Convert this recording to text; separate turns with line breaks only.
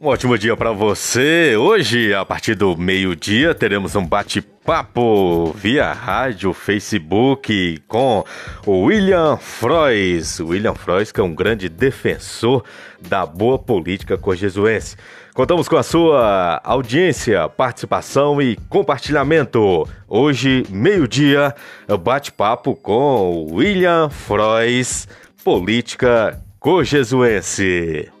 Um ótimo dia para você. Hoje, a partir do meio-dia, teremos um bate-papo via rádio, Facebook com o William Frois. William Frois, que é um grande defensor da boa política corjesuense. Contamos com a sua audiência, participação e compartilhamento. Hoje, meio-dia, bate-papo com William Frois, política corjesuense.